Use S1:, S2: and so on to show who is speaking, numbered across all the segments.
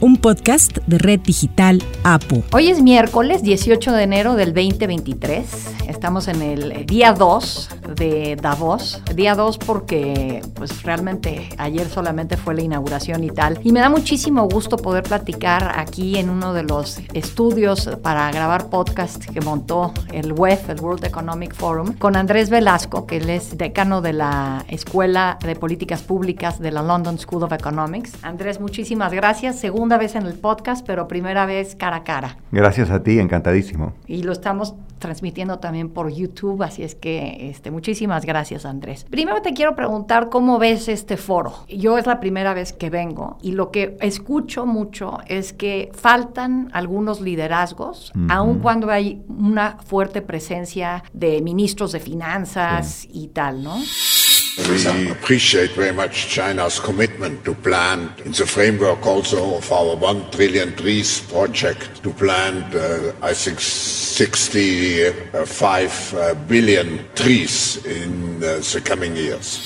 S1: un podcast de Red Digital APU.
S2: Hoy es miércoles 18 de enero del 2023. Estamos en el día 2 de Davos. Día 2 porque pues realmente ayer solamente fue la inauguración y tal. Y me da muchísimo gusto poder platicar aquí en uno de los estudios para grabar podcast que montó el WEF, el World Economic Forum, con Andrés Velasco, que él es decano de la Escuela de Políticas Públicas de la London School of Economics. Andrés, muchísimas gracias. Según vez en el podcast, pero primera vez cara a cara.
S3: Gracias a ti, encantadísimo.
S2: Y lo estamos transmitiendo también por YouTube, así es que este, muchísimas gracias Andrés. Primero te quiero preguntar cómo ves este foro. Yo es la primera vez que vengo y lo que escucho mucho es que faltan algunos liderazgos, aun cuando hay una fuerte presencia de ministros de finanzas y tal, ¿no?
S4: We appreciate very much China's commitment to plant, in the framework also of our one trillion trees project, to plant, uh, I think, 65 uh, billion trees in uh, the coming years.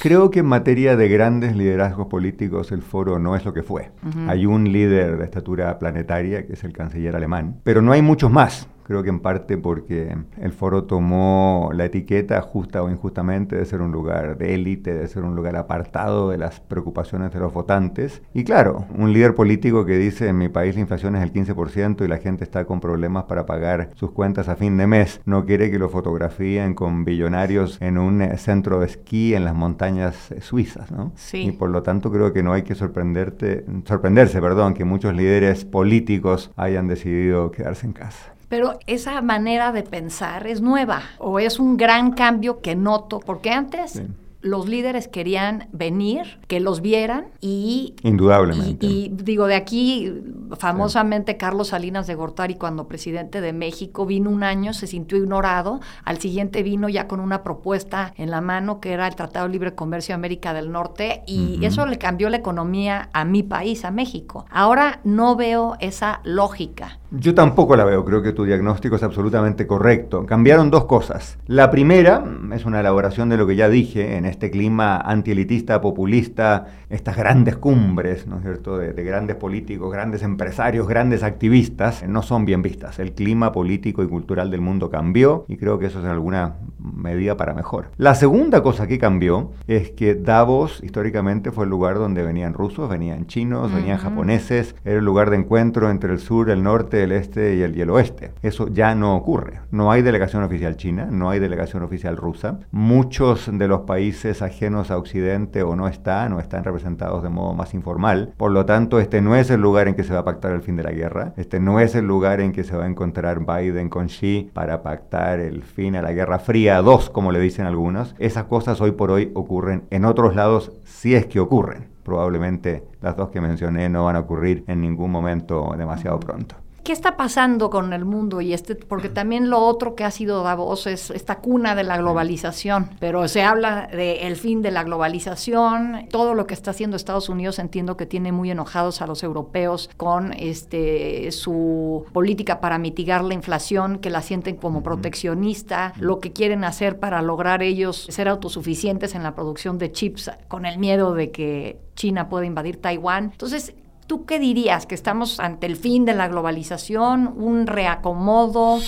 S3: Creo que en materia de grandes liderazgos políticos el foro no es lo que fue. Hay un líder de estatura planetaria, que es el canciller alemán, pero no hay muchos más. Creo que en parte porque el foro tomó la etiqueta, justa o injustamente, de ser un lugar de élite, de ser un lugar apartado de las preocupaciones de los votantes. Y claro, un líder político que dice en mi país la inflación es el 15% y la gente está con problemas para pagar sus cuentas a fin de mes, no quiere que lo fotografíen con billonarios en un centro de esquí en las montañas suizas, ¿no?
S2: Sí.
S3: Y por lo tanto creo que no hay que sorprenderte, sorprenderse, perdón, que muchos líderes políticos hayan decidido quedarse en casa.
S2: Pero esa manera de pensar es nueva o es un gran cambio que noto, porque antes los líderes querían venir, que los vieran y...
S3: Indudablemente.
S2: Y, digo, de aquí, famosamente, Carlos Salinas de Gortari, cuando presidente de México, vino un año, se sintió ignorado, al siguiente vino ya con una propuesta en la mano que era el Tratado de Libre Comercio de América del Norte y eso le cambió la economía a mi país, a México. Ahora no veo esa lógica.
S3: Yo tampoco la veo, creo que tu diagnóstico es absolutamente correcto. Cambiaron dos cosas. La primera es una elaboración de lo que ya dije en este clima antielitista, populista, estas grandes cumbres, ¿no es cierto?, de, grandes políticos, grandes empresarios, grandes activistas, no son bien vistas. El clima político y cultural del mundo cambió y creo que eso es en alguna medida para mejor. La segunda cosa que cambió es que Davos históricamente fue el lugar donde venían rusos, venían chinos, venían japoneses, era el lugar de encuentro entre el sur, el norte, este y el, y el oeste. Eso ya no ocurre. No hay delegación oficial china, no hay delegación oficial rusa. Muchos de los países ajenos a Occidente o no están o están representados de modo más informal. Por lo tanto, este no es el lugar en que se va a pactar el fin de la guerra. Este no es el lugar en que se va a encontrar Biden con Xi para pactar el fin a la Guerra Fría 2, como le dicen algunos. Esas cosas hoy por hoy ocurren en otros lados si es que ocurren. Probablemente las dos que mencioné no van a ocurrir en ningún momento demasiado pronto.
S2: ¿Qué está pasando con el mundo? y este Porque también lo otro que ha sido Davos es esta cuna de la globalización, pero se habla del fin de la globalización, todo lo que está haciendo Estados Unidos entiendo que tiene muy enojados a los europeos con este, su política para mitigar la inflación, que la sienten como proteccionista, lo que quieren hacer para lograr ellos ser autosuficientes en la producción de chips con el miedo de que China pueda invadir Taiwán. Entonces, ¿Tú qué dirías? ¿Que estamos ante el fin de la globalización? ¿Un reacomodo?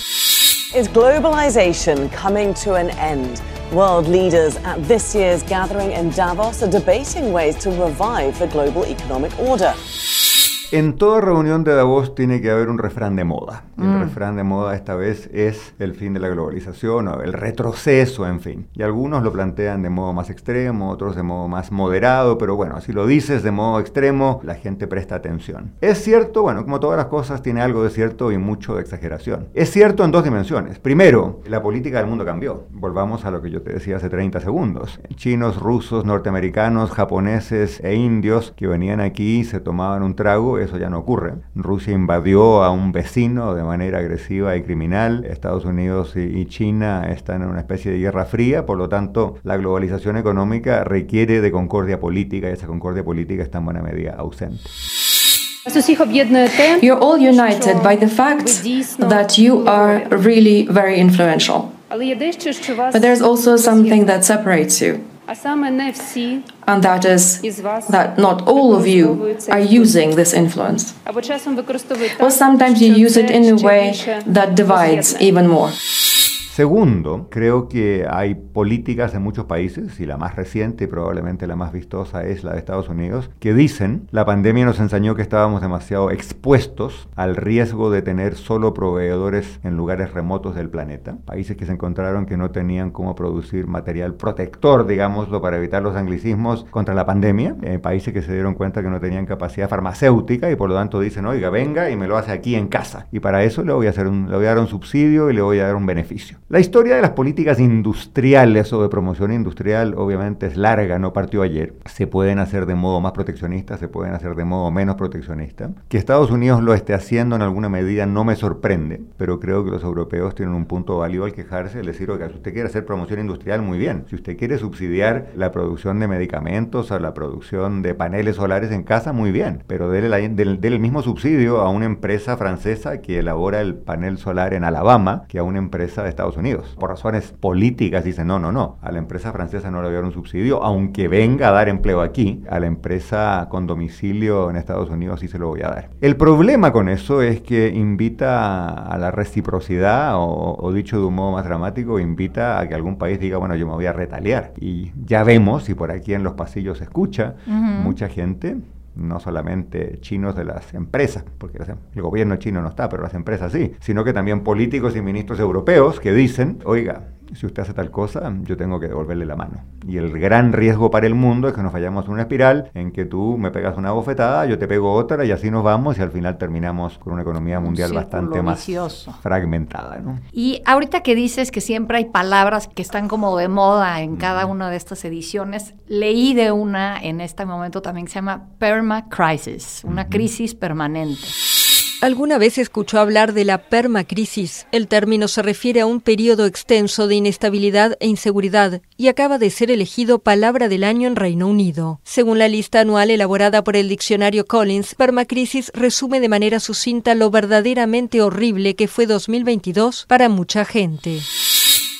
S5: Is globalization coming to an end? World leaders at this year's gathering in Davos are debating ways to revive the global economic order.
S3: En toda reunión de Davos tiene que haber un refrán de moda. El mm. refrán de moda esta vez es el fin de la globalización o el retroceso, en fin. Y algunos lo plantean de modo más extremo, otros de modo más moderado, pero bueno, si lo dices de modo extremo, la gente presta atención. Es cierto, bueno, como todas las cosas, tiene algo de cierto y mucho de exageración. Es cierto en dos dimensiones. Primero, la política del mundo cambió. Volvamos a lo que yo te decía hace 30 segundos. Chinos, rusos, norteamericanos, japoneses e indios que venían aquí se tomaban un trago eso ya no ocurre. Rusia invadió a un vecino de manera agresiva y criminal. Estados Unidos y China están en una especie de guerra fría, por lo tanto la globalización económica requiere de concordia política y esa concordia política está en buena medida ausente.
S6: You're all united by the fact that you are really very influential. But there's also something that separates you. And that is that not all of you are using this influence. Or sometimes you use it in a way that divides even more.
S3: Segundo, creo que hay políticas en muchos países, y la más reciente y probablemente la más vistosa es la de Estados Unidos, que dicen, la pandemia nos enseñó que estábamos demasiado expuestos al riesgo de tener solo proveedores en lugares remotos del planeta, países que se encontraron que no tenían cómo producir material protector, digámoslo, para evitar los anglicismos contra la pandemia, eh, países que se dieron cuenta que no tenían capacidad farmacéutica y por lo tanto dicen, oiga, venga y me lo hace aquí en casa, y para eso le voy a, hacer un, le voy a dar un subsidio y le voy a dar un beneficio. La historia de las políticas industriales o de promoción industrial obviamente es larga, no partió ayer. Se pueden hacer de modo más proteccionista, se pueden hacer de modo menos proteccionista. Que Estados Unidos lo esté haciendo en alguna medida no me sorprende, pero creo que los europeos tienen un punto válido al quejarse, y decir, oiga, si usted quiere hacer promoción industrial, muy bien. Si usted quiere subsidiar la producción de medicamentos o la producción de paneles solares en casa, muy bien. Pero déle, el mismo subsidio a una empresa francesa que elabora el panel solar en Alabama que a una empresa de Estados Unidos. Por razones políticas dicen, no, no, no, a la empresa francesa no le voy a dar un subsidio, aunque venga a dar empleo aquí, a la empresa con domicilio en Estados Unidos sí se lo voy a dar. El problema con eso es que invita a la reciprocidad, o, dicho de un modo más dramático, invita a que algún país diga, bueno, yo me voy a retaliar. Y ya vemos, y por aquí en los pasillos se escucha, mucha gente no solamente chinos de las empresas, porque el gobierno chino no está, pero las empresas sí, sino que también políticos y ministros europeos que dicen, oiga, si usted hace tal cosa, yo tengo que devolverle la mano. Y el gran riesgo para el mundo es que nos vayamos a una espiral en que tú me pegas una bofetada, yo te pego otra y así nos vamos y al final terminamos con una economía mundial bastante más fragmentada. ¿no?
S2: Y ahorita que dices que siempre hay palabras que están como de moda en cada una de estas ediciones, leí de una en este momento también que se llama perma crisis, una crisis permanente.
S1: ¿Alguna vez escuchó hablar de la permacrisis? El término se refiere a un periodo extenso de inestabilidad e inseguridad y acaba de ser elegido palabra del año en Reino Unido. Según la lista anual elaborada por el diccionario Collins, permacrisis resume de manera sucinta lo verdaderamente horrible que fue 2022 para mucha gente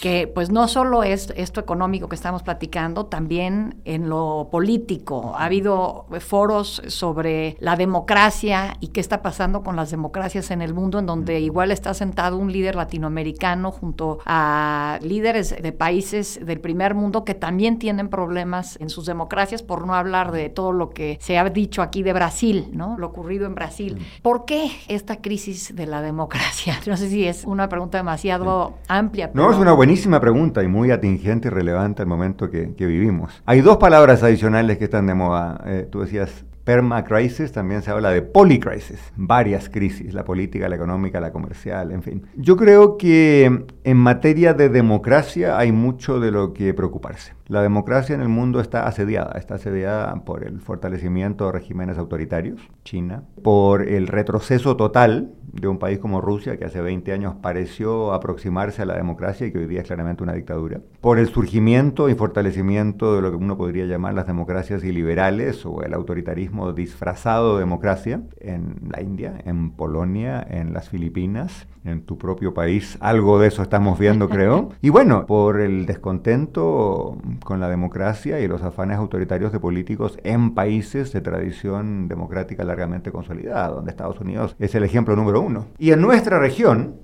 S2: que pues no solo es esto económico que estamos platicando, también en lo político. Ha habido foros sobre la democracia y qué está pasando con las democracias en el mundo, en donde igual está sentado un líder latinoamericano junto a líderes de países del primer mundo que también tienen problemas en sus democracias, por no hablar de todo lo que se ha dicho aquí de Brasil, ¿no? Lo ocurrido en Brasil. ¿Por qué esta crisis de la democracia? No sé si es una pregunta demasiado amplia.
S3: No, es una buenísima buenísima pregunta y muy atingente y relevante al momento que, vivimos. Hay dos palabras adicionales que están de moda. Eh, tú decías permacrisis, también se habla de polycrisis, varias crisis, la política, la económica, la comercial, en fin. Yo creo que en materia de democracia hay mucho de lo que preocuparse. La democracia en el mundo está asediada, está asediada por el fortalecimiento de regímenes autoritarios, China, por el retroceso total de un país como Rusia, que hace 20 años pareció aproximarse a la democracia y que hoy día es claramente una dictadura, por el surgimiento y fortalecimiento de lo que uno podría llamar las democracias iliberales o el autoritarismo disfrazado de democracia en la India, en Polonia, en las Filipinas, en tu propio país. Algo de eso estamos viendo, creo. Y bueno, por el descontento con la democracia y los afanes autoritarios de políticos en países de tradición democrática largamente consolidada, donde Estados Unidos es el ejemplo número uno. Y en nuestra región,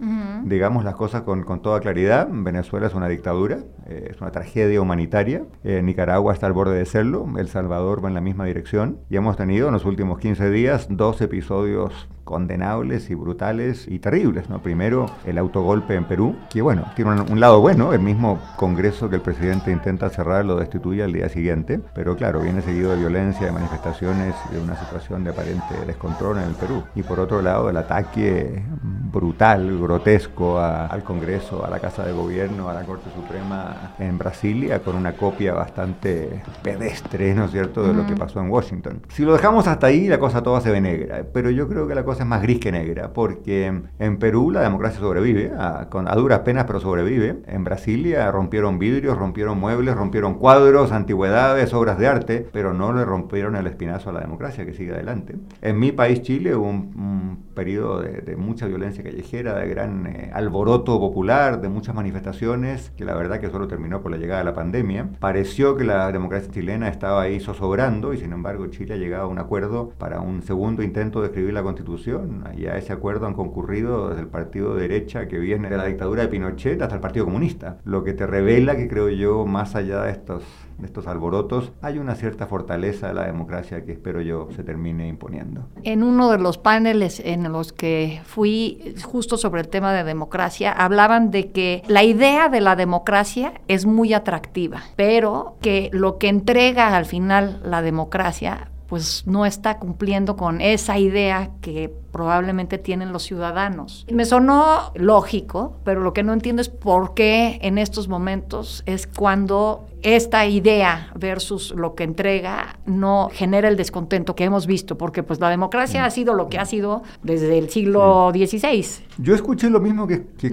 S3: digamos las cosas con, con, toda claridad, Venezuela es una dictadura, eh, es una tragedia humanitaria, eh, Nicaragua está al borde de serlo, El Salvador va en la misma dirección y hemos tenido en los últimos 15 días dos episodios condenables y brutales y terribles. ¿no? Primero, el autogolpe en Perú, que bueno, tiene un, lado bueno, el mismo Congreso que el presidente intenta cerrar lo destituye al día siguiente, pero claro, viene seguido de violencia, de manifestaciones de una situación de aparente descontrol en el Perú. Y por otro lado, el ataque brutal, grotesco, gigantesco al Congreso, a la Casa de Gobierno, a la Corte Suprema en Brasilia, con una copia bastante pedestre, ¿no es cierto?, de lo que pasó en Washington. Si lo dejamos hasta ahí, la cosa toda se ve negra, pero yo creo que la cosa es más gris que negra, porque en Perú la democracia sobrevive, a, con, a duras penas, pero sobrevive. En Brasilia rompieron vidrios, rompieron muebles, rompieron cuadros, antigüedades, obras de arte, pero no le rompieron el espinazo a la democracia, que sigue adelante. En mi país, Chile, hubo un, periodo de, mucha violencia callejera, de gran eh, alboroto popular, de muchas manifestaciones, que la verdad que solo terminó por la llegada de la pandemia. Pareció que la democracia chilena estaba ahí zozobrando y sin embargo Chile ha llegado a un acuerdo para un segundo intento de escribir la constitución y a ese acuerdo han concurrido desde el partido de derecha que viene de la dictadura de Pinochet hasta el partido comunista, lo que te revela que creo yo, más allá de estos de estos alborotos, hay una cierta fortaleza de la democracia que espero yo se termine imponiendo.
S2: En uno de los paneles en los que fui justo sobre el tema de democracia, hablaban de que la idea de la democracia es muy atractiva, pero que lo que entrega al final la democracia pues no está cumpliendo con esa idea que probablemente tienen los ciudadanos. Me sonó lógico, pero lo que no entiendo es por qué en estos momentos es cuando esta idea versus lo que entrega no genera el descontento que hemos visto, porque pues la democracia ha sido lo que ha sido desde el siglo XVI.
S3: Yo escuché lo mismo que, que,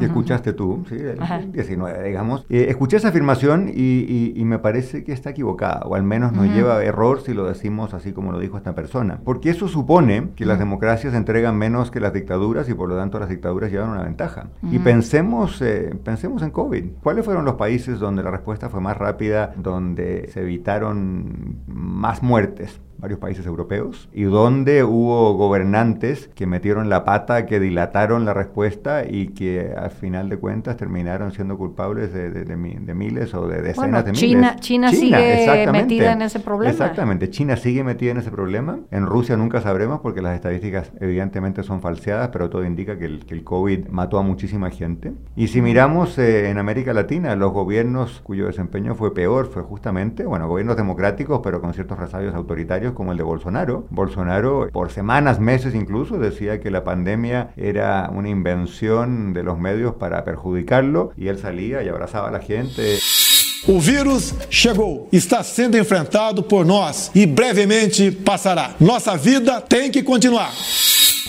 S3: escuchaste tú, ¿sí? el digamos. Eh, escuché esa afirmación y, me parece que está equivocada, o al menos nos lleva a error si lo decimos así como lo dijo esta persona, porque eso supone que las democracias entregan menos que las dictaduras y por lo tanto las dictaduras llevan una ventaja. Y pensemos, eh, pensemos en COVID. ¿Cuáles fueron los países donde la respuesta fue más rápida, donde se evitaron más muertes? Varios países europeos, y donde hubo gobernantes que metieron la pata, que dilataron la respuesta y que al final de cuentas terminaron siendo culpables de, de, miles o de decenas de
S2: China,
S3: miles.
S2: China, sigue metida en ese problema.
S3: Exactamente, China sigue metida en ese problema. En Rusia nunca sabremos porque las estadísticas evidentemente son falseadas, pero todo indica que el, que el COVID mató a muchísima gente. Y si miramos eh, en América Latina, los gobiernos cuyo desempeño fue peor fue justamente, bueno, gobiernos democráticos, pero con ciertos resabios autoritarios como el de Bolsonaro. Bolsonaro por semanas, meses incluso, decía que la pandemia era una invención de los medios para perjudicarlo y él salía y abrazaba a la gente.
S7: O vírus chegou, está sendo enfrentado por nós e brevemente passará. Nossa vida tem que continuar.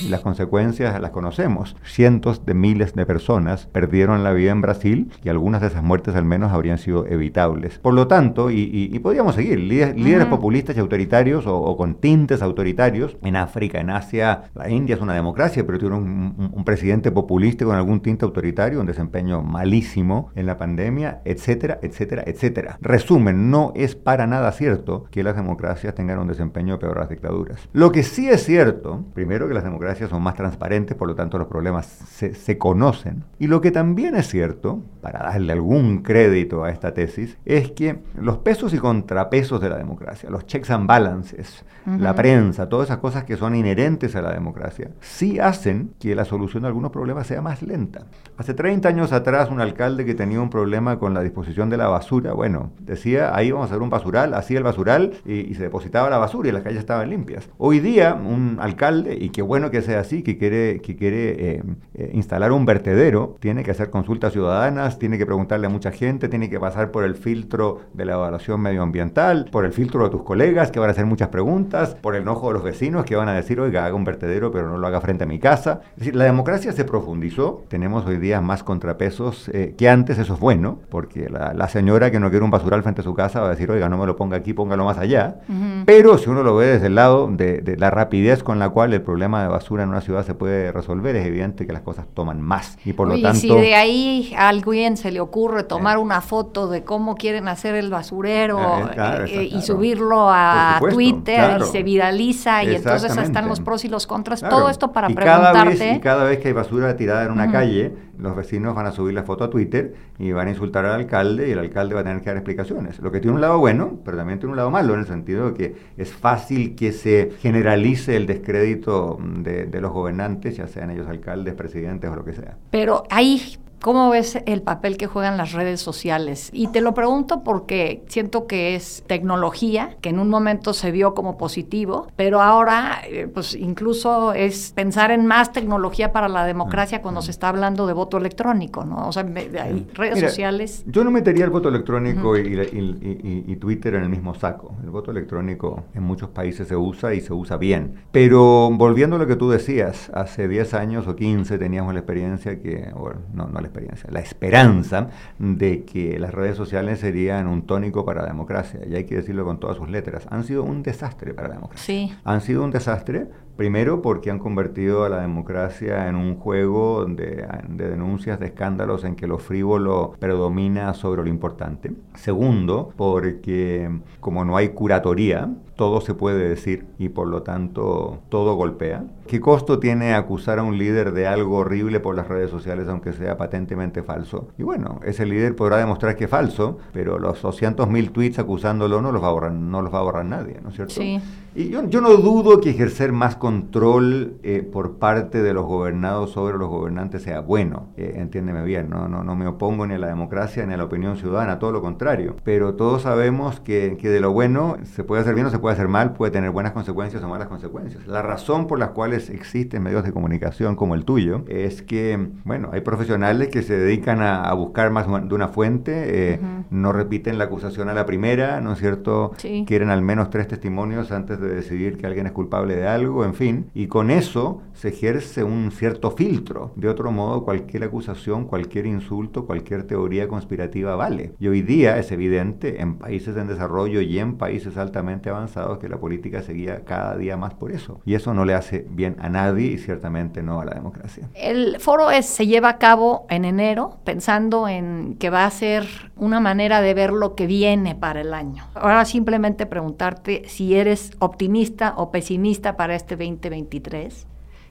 S3: Las consecuencias las conocemos. Cientos de miles de personas perdieron la vida en Brasil y algunas de esas muertes al menos habrían sido evitables. Por lo tanto, y, podríamos seguir, líderes, populistas y autoritarios o, con tintes autoritarios, en África, en Asia, la India es una democracia, pero tiene un, un, presidente populista con algún tinte autoritario, un desempeño malísimo en la pandemia, etcétera, etcétera, etcétera. Resumen, no es para nada cierto que las democracias tengan un desempeño peor a las dictaduras. Lo que sí es cierto, primero que las democracias son más transparentes, por lo tanto los problemas se, se, conocen. Y lo que también es cierto, para darle algún crédito a esta tesis, es que los pesos y contrapesos de la democracia, los checks and balances, la prensa, todas esas cosas que son inherentes a la democracia, sí hacen que la solución de algunos problemas sea más lenta. Hace 30 años atrás, un alcalde que tenía un problema con la disposición de la basura, bueno, decía, ahí vamos a hacer un basural, hacía el basural y, se depositaba la basura y las calles estaban limpias. Hoy día, un alcalde, y qué bueno que sea así, que quiere, que quiere eh, eh, instalar un vertedero, tiene que hacer consultas ciudadanas, tiene que preguntarle a mucha gente, tiene que pasar por el filtro de la evaluación medioambiental, por el filtro de tus colegas que van a hacer muchas preguntas, por el enojo de los vecinos que van a decir, oiga, haga un vertedero pero no lo haga frente a mi casa. Es decir, la democracia se profundizó, tenemos hoy día más contrapesos eh, que antes, eso es bueno, porque la, señora que no quiere un basural frente a su casa va a decir, oiga, no me lo ponga aquí, póngalo más allá. Pero si uno lo ve desde el lado de, de la rapidez con la cual el problema de basura en una ciudad se puede resolver, es evidente que las cosas toman más. Y por lo tanto.
S2: si de ahí a alguien se le ocurre tomar eh. una foto de cómo quieren hacer el basurero eh, eh, y subirlo a Twitter y se viraliza y entonces están los pros y los contras, todo esto para preguntarte.
S3: Cada vez, y cada vez que hay basura tirada en una calle, los vecinos van a subir la foto a Twitter y van a insultar al alcalde y el alcalde va a tener que dar explicaciones. Lo que tiene un lado bueno, pero también tiene un lado malo, en el sentido de que es fácil que se generalice el descrédito de, de los gobernantes, ya sean ellos alcaldes, presidentes o lo que sea.
S2: Pero hay ¿Cómo ves el papel que juegan las redes sociales? Y te lo pregunto porque siento que es tecnología, que en un momento se vio como positivo, pero ahora eh, pues incluso es pensar en más tecnología para la democracia cuando se está hablando de voto electrónico, ¿no? O sea, hay redes sociales.
S3: Yo no metería el voto electrónico y, Twitter en el mismo saco. El voto electrónico en muchos países se usa y se usa bien. Pero volviendo a lo que tú decías, hace 10 años o 15 teníamos la experiencia que, bueno, no, no experiencia, la esperanza de que las redes sociales serían un tónico para la democracia. Y hay que decirlo con todas sus letras. Han sido un desastre para la democracia.
S2: Sí.
S3: Han sido un desastre Primero porque han convertido a la democracia en un juego de, denuncias, de escándalos en que lo frívolo predomina sobre lo importante. Segundo, porque como no hay curatoría, todo se puede decir y por lo tanto todo golpea. ¿Qué costo tiene acusar a un líder de algo horrible por las redes sociales aunque sea patentemente falso? Y bueno, ese líder podrá demostrar que es falso, pero los 200.000 tweets acusándolo no los va a borrar, no los va a borrar nadie, ¿no es cierto?
S2: Sí.
S3: Y yo, yo, no dudo que ejercer más control eh, por parte de los gobernados sobre los gobernantes sea bueno, eh, entiéndeme bien, ¿no? No, no me opongo ni a la democracia ni a la opinión ciudadana, todo lo contrario. Pero todos sabemos que, que de lo bueno se puede hacer bien o se puede hacer mal, puede tener buenas consecuencias o malas consecuencias. La razón por las cuales existen medios de comunicación como el tuyo es que, bueno, hay profesionales que se dedican a, buscar más de una fuente, eh, no repiten la acusación a la primera, ¿no es cierto? Quieren al menos tres testimonios antes de decidir que alguien es culpable de algo, en fin, y con eso se ejerce un cierto filtro. De otro modo, cualquier acusación, cualquier insulto, cualquier teoría conspirativa vale. Y hoy día es evidente en países en desarrollo y en países altamente avanzados que la política seguía cada día más por eso. Y eso no le hace bien a nadie y ciertamente no a la democracia.
S2: El foro es, se lleva a cabo en enero pensando en que va a ser una manera de ver lo que viene para el año. Ahora simplemente preguntarte si eres optimista o pesimista para este 2023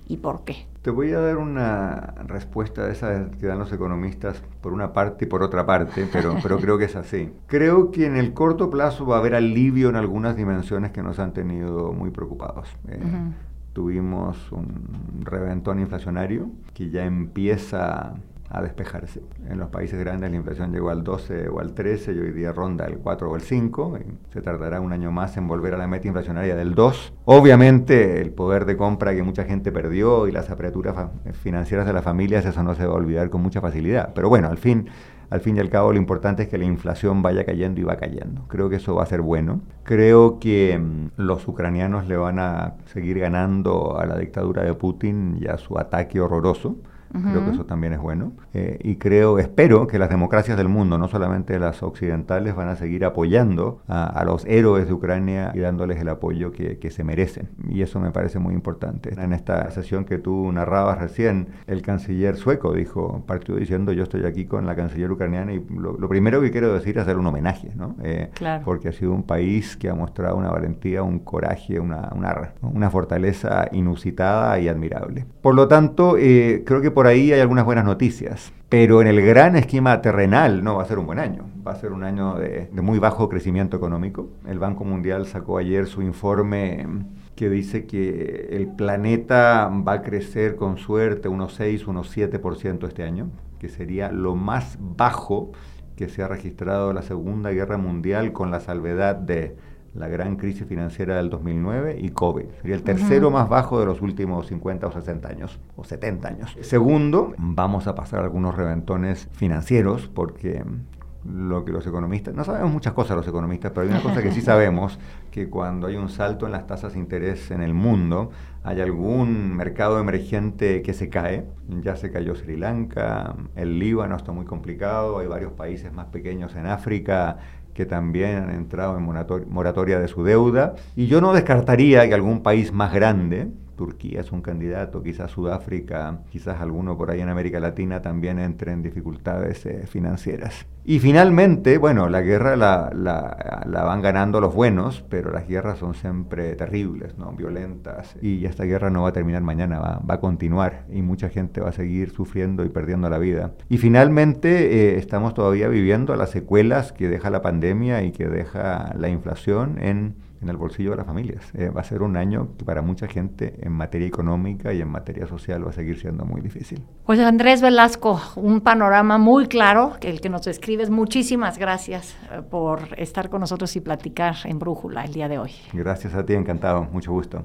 S2: y por qué.
S3: Te voy a dar una respuesta de esas que dan los economistas por una parte y por otra parte, pero, pero creo que es así. Creo que en el corto plazo va a haber alivio en algunas dimensiones que nos han tenido muy preocupados. Eh, tuvimos un reventón inflacionario que ya empieza a despejarse. En los países grandes la inflación llegó al 12 o al 13 y hoy día ronda el 4 o el 5. Y se tardará un año más en volver a la meta inflacionaria del 2. Obviamente el poder de compra que mucha gente perdió y las aperturas financieras de las familias, eso no se va a olvidar con mucha facilidad. Pero bueno, al fin, al fin y al cabo lo importante es que la inflación vaya cayendo y va cayendo. Creo que eso va a ser bueno. Creo que mm, los ucranianos le van a seguir ganando a la dictadura de Putin y a su ataque horroroso. Creo que eso también es bueno. Eh, y creo, espero que las democracias del mundo, no solamente las occidentales, van a seguir apoyando a, los héroes de Ucrania y dándoles el apoyo que, se merecen. Y eso me parece muy importante. En esta sesión que tú narrabas recién, el canciller sueco dijo, partió diciendo, yo estoy aquí con la canciller ucraniana y lo, primero que quiero decir es hacer un homenaje, ¿no?
S2: Eh,
S3: porque ha sido un país que ha mostrado una valentía, un coraje, una, una, una fortaleza inusitada y admirable. Por lo tanto, eh, creo que por ahí hay algunas buenas noticias, pero en el gran esquema terrenal no va a ser un buen año, va a ser un año de, muy bajo crecimiento económico. El Banco Mundial sacó ayer su informe que dice que el planeta va a crecer con suerte unos 6, unos 7% este año, que sería lo más bajo que se ha registrado la Segunda Guerra Mundial con la salvedad de la gran crisis financiera del 2009 y COVID. Sería el tercero más bajo de los últimos 50 o 60 años, o 70 años. Segundo, vamos a pasar algunos reventones financieros porque lo que los economistas, no sabemos muchas cosas los economistas, pero hay una cosa que sí sabemos, que cuando hay un salto en las tasas de interés en el mundo, hay algún mercado emergente que se cae, ya se cayó Sri Lanka, el Líbano está muy complicado, hay varios países más pequeños en África que también han entrado en moratoria de su deuda. Y yo no descartaría que algún país más grande, Turquía es un candidato, quizás Sudáfrica, quizás alguno por ahí en América Latina también entre en dificultades eh, financieras. Y finalmente, bueno, la guerra la, van ganando los buenos, pero las guerras son siempre terribles, ¿no? violentas. Y esta guerra no va a terminar mañana, va, va a continuar y mucha gente va a seguir sufriendo y perdiendo la vida. Y finalmente eh, estamos todavía viviendo las secuelas que deja la pandemia y que deja la inflación en en el bolsillo de las familias. Eh, va a ser un año que para mucha gente en materia económica y en materia social va a seguir siendo muy difícil.
S2: Pues Andrés Velasco, un panorama muy claro, que el que nos escribes. Muchísimas gracias eh, por estar con nosotros y platicar en Brújula el día de hoy.
S3: Gracias a ti, encantado, mucho gusto.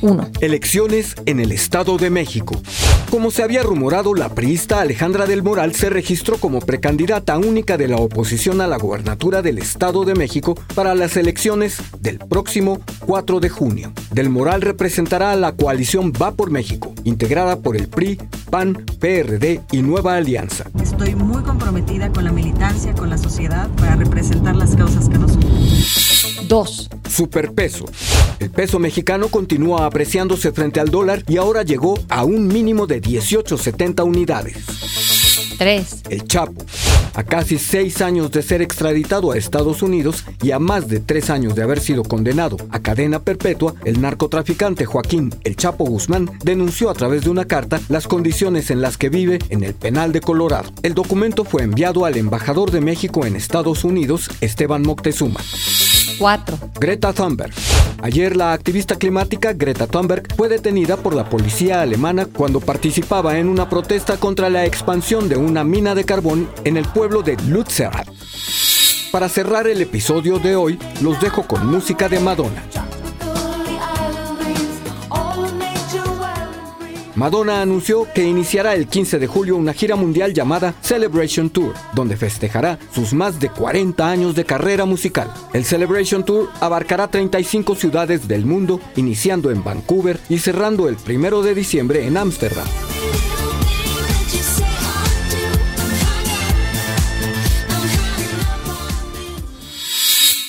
S2: 1.
S8: Elecciones en el Estado de México. Como se había rumorado, la priista Alejandra del Moral se registró como precandidata única de la oposición a la gobernatura del Estado de México para las elecciones del próximo 4 de junio. Del Moral representará a la coalición Va por México, integrada por el PRI, PAN, PRD y Nueva Alianza.
S9: Estoy muy comprometida con la militancia, con la sociedad, para representar las causas que nos unen.
S2: 2.
S8: Superpeso. El peso mexicano continúa apreciándose frente al dólar y ahora llegó a un mínimo de 18.70 unidades.
S2: 3.
S8: El Chapo. A casi seis años de ser extraditado a Estados Unidos y a más de tres años de haber sido condenado a cadena perpetua, el narcotraficante Joaquín El Chapo Guzmán denunció a través de una carta las condiciones en las que vive en el penal de Colorado. El documento fue enviado al embajador de México en Estados Unidos, Esteban Moctezuma.
S2: 4.
S8: Greta Thunberg. Ayer la activista climática Greta Thunberg fue detenida por la policía alemana cuando participaba en una protesta contra la expansión de una mina de carbón en el pueblo de Lützerath. Para cerrar el episodio de hoy, los dejo con música de Madonna. Madonna anunció que iniciará el 15 de julio una gira mundial llamada Celebration Tour, donde festejará sus más de 40 años de carrera musical. El Celebration Tour abarcará 35 ciudades del mundo, iniciando en Vancouver y cerrando el 1 de diciembre en Ámsterdam.